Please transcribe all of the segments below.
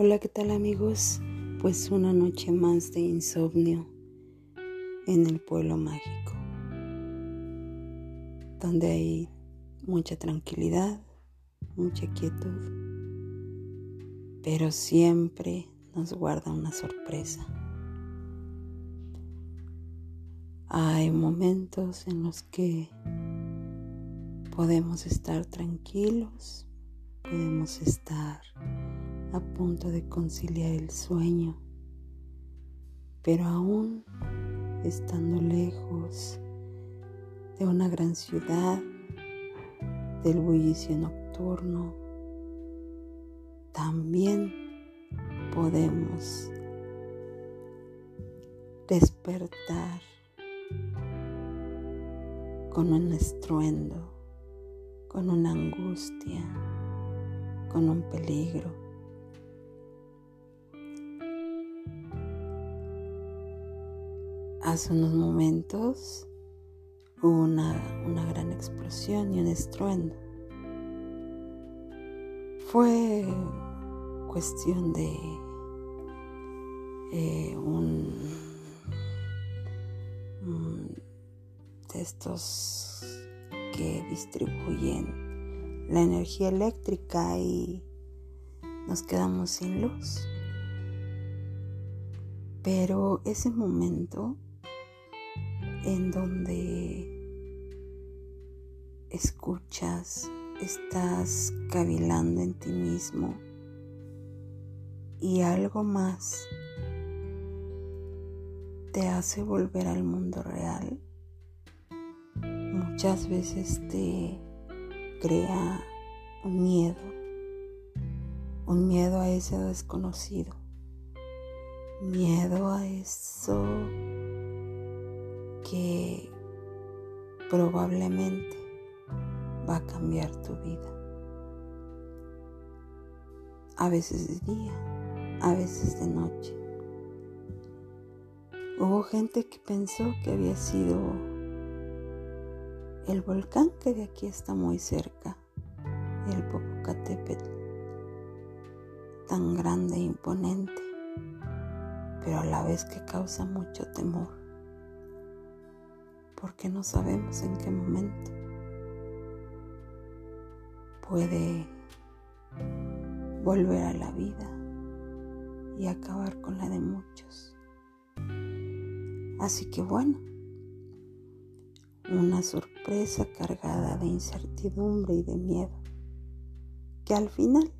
Hola, ¿qué tal amigos? Pues una noche más de insomnio en el pueblo mágico, donde hay mucha tranquilidad, mucha quietud, pero siempre nos guarda una sorpresa. Hay momentos en los que podemos estar tranquilos, podemos estar a punto de conciliar el sueño, pero aún estando lejos de una gran ciudad, del bullicio nocturno, también podemos despertar con un estruendo, con una angustia, con un peligro Hace unos momentos hubo una, gran explosión y un estruendo. Fue cuestión de eh, un, de estos que distribuyen la energía eléctrica y nos quedamos sin luz. Pero ese momento en donde escuchas, estás cavilando en ti mismo y algo más te hace volver al mundo real. Muchas veces te crea un miedo, un miedo a ese desconocido, miedo a eso que probablemente va a cambiar tu vida. A veces de día, a veces de noche. Hubo gente que pensó que había sido el volcán que de aquí está muy cerca, el Popocatépetl, tan grande e imponente, pero a la vez que causa mucho temor porque no sabemos en qué momento puede volver a la vida y acabar con la de muchos. Así que bueno, una sorpresa cargada de incertidumbre y de miedo, que al final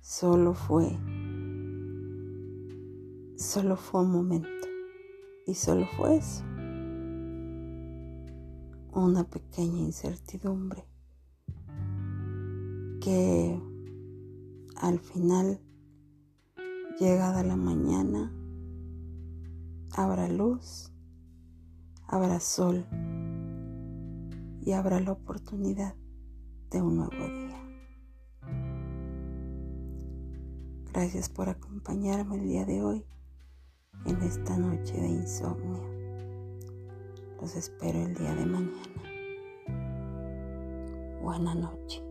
solo fue, solo fue un momento y solo fue eso una pequeña incertidumbre que al final, llegada la mañana, habrá luz, habrá sol y habrá la oportunidad de un nuevo día. Gracias por acompañarme el día de hoy en esta noche de insomnio. Los espero el día de mañana. Buena noche.